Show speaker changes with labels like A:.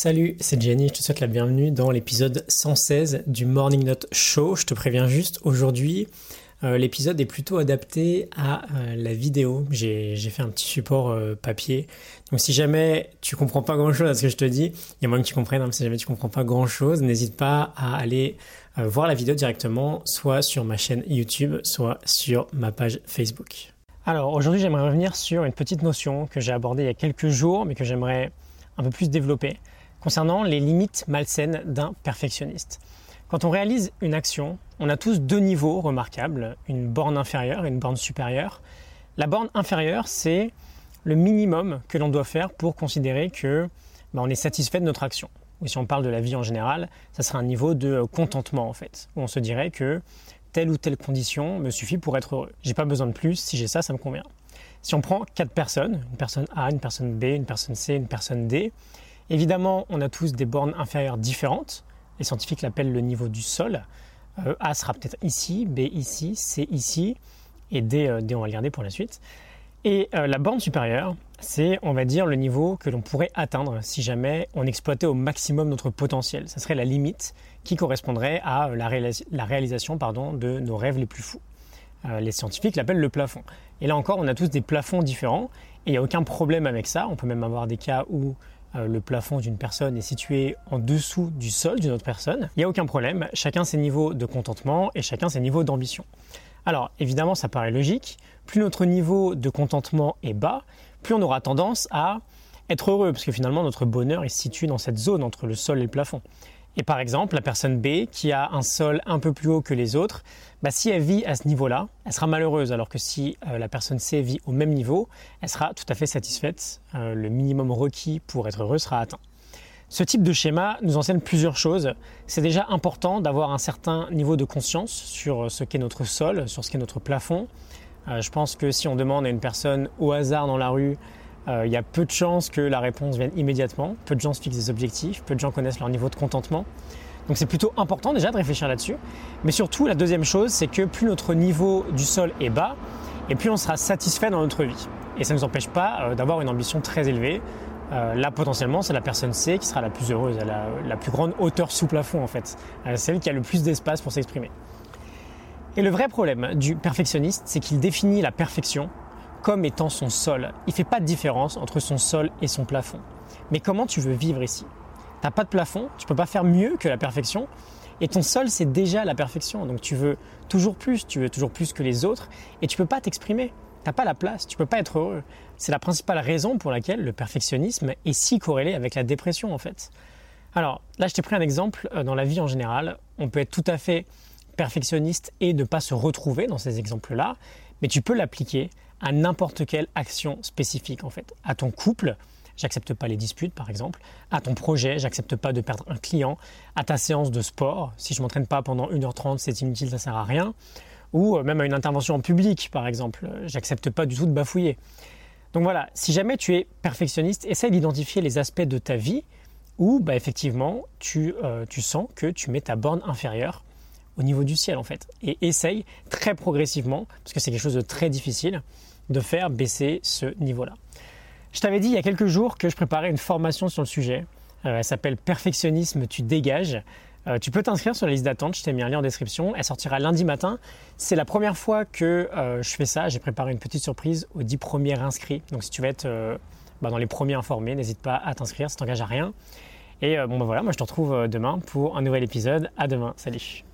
A: Salut, c'est Jenny, je te souhaite la bienvenue dans l'épisode 116 du Morning Note Show. Je te préviens juste, aujourd'hui, euh, l'épisode est plutôt adapté à euh, la vidéo. J'ai fait un petit support euh, papier. Donc si jamais tu comprends pas grand chose à ce que je te dis, il y a moyen que tu comprennes, hein, si jamais tu comprends pas grand chose, n'hésite pas à aller voir la vidéo directement, soit sur ma chaîne YouTube, soit sur ma page Facebook. Alors aujourd'hui j'aimerais revenir sur une petite notion que j'ai abordée il y a quelques jours, mais que j'aimerais un peu plus développer concernant les limites malsaines d'un perfectionniste. Quand on réalise une action, on a tous deux niveaux remarquables, une borne inférieure et une borne supérieure. La borne inférieure, c'est le minimum que l'on doit faire pour considérer que bah, on est satisfait de notre action. Ou si on parle de la vie en général, ça sera un niveau de contentement en fait, où on se dirait que telle ou telle condition me suffit pour être heureux. J'ai pas besoin de plus, si j'ai ça, ça me convient. Si on prend quatre personnes, une personne A, une personne B, une personne C, une personne D, Évidemment, on a tous des bornes inférieures différentes. Les scientifiques l'appellent le niveau du sol. Euh, a sera peut-être ici, B ici, C ici, et D, euh, D on va le garder pour la suite. Et euh, la borne supérieure, c'est, on va dire, le niveau que l'on pourrait atteindre si jamais on exploitait au maximum notre potentiel. Ce serait la limite qui correspondrait à la, réalisation pardon, de nos rêves les plus fous. les scientifiques l'appellent le plafond. Et là encore, on a tous des plafonds différents, et il n'y a aucun problème avec ça. On peut même avoir des cas où le plafond d'une personne est situé en dessous du sol d'une autre personne, il n'y a aucun problème, chacun ses niveaux de contentement et chacun ses niveaux d'ambition. Alors évidemment ça paraît logique, plus notre niveau de contentement est bas, plus on aura tendance à être heureux, parce que finalement notre bonheur est situé dans cette zone entre le sol et le plafond. Et par exemple, la personne B, qui a un sol un peu plus haut que les autres, bah, si elle vit à ce niveau-là, elle sera malheureuse, alors que si euh, la personne C vit au même niveau, elle sera tout à fait satisfaite. Euh, le minimum requis pour être heureux sera atteint. Ce type de schéma nous enseigne plusieurs choses. C'est déjà important d'avoir un certain niveau de conscience sur ce qu'est notre sol, sur ce qu'est notre plafond. Euh, je pense que si on demande à une personne au hasard dans la rue euh, il y a peu de chances que la réponse vienne immédiatement, peu de gens se fixent des objectifs, peu de gens connaissent leur niveau de contentement. Donc c'est plutôt important déjà de réfléchir là-dessus. Mais surtout, la deuxième chose, c'est que plus notre niveau du sol est bas, et plus on sera satisfait dans notre vie. Et ça ne nous empêche pas euh, d'avoir une ambition très élevée. Euh, là, potentiellement, c'est la personne C qui sera la plus heureuse, elle a la plus grande hauteur sous plafond en fait. Celle qui a le plus d'espace pour s'exprimer. Et le vrai problème du perfectionniste, c'est qu'il définit la perfection comme étant son sol. Il ne fait pas de différence entre son sol et son plafond. Mais comment tu veux vivre ici? Tu n'as pas de plafond, tu peux pas faire mieux que la perfection. Et ton sol, c'est déjà la perfection. Donc tu veux toujours plus, tu veux toujours plus que les autres. Et tu peux pas t'exprimer. Tu n'as pas la place, tu peux pas être heureux. C'est la principale raison pour laquelle le perfectionnisme est si corrélé avec la dépression en fait. Alors là, je t'ai pris un exemple euh, dans la vie en général. On peut être tout à fait perfectionniste et ne pas se retrouver dans ces exemples-là, mais tu peux l'appliquer à n'importe quelle action spécifique en fait. À ton couple, j'accepte pas les disputes par exemple. À ton projet, j'accepte pas de perdre un client. À ta séance de sport, si je m'entraîne pas pendant 1h30, c'est inutile, ça sert à rien. Ou euh, même à une intervention en public par exemple, j'accepte pas du tout de bafouiller. Donc voilà, si jamais tu es perfectionniste, essaye d'identifier les aspects de ta vie où bah, effectivement euh, tu sens que tu mets ta borne inférieure au niveau du ciel en fait. Et essaye très progressivement, parce que c'est quelque chose de très difficile, de faire baisser ce niveau-là. Je t'avais dit il y a quelques jours que je préparais une formation sur le sujet. Euh, elle s'appelle Perfectionnisme, tu dégages. Euh, tu peux t'inscrire sur la liste d'attente, je t'ai mis un lien en description. Elle sortira lundi matin. C'est la première fois que euh, je fais ça. J'ai préparé une petite surprise aux 10 premiers inscrits. Donc si tu veux être bah, dans les premiers informés, n'hésite pas à t'inscrire, ça t'engage à rien. Et bon bah voilà, moi je te retrouve demain pour un nouvel épisode. À demain, salut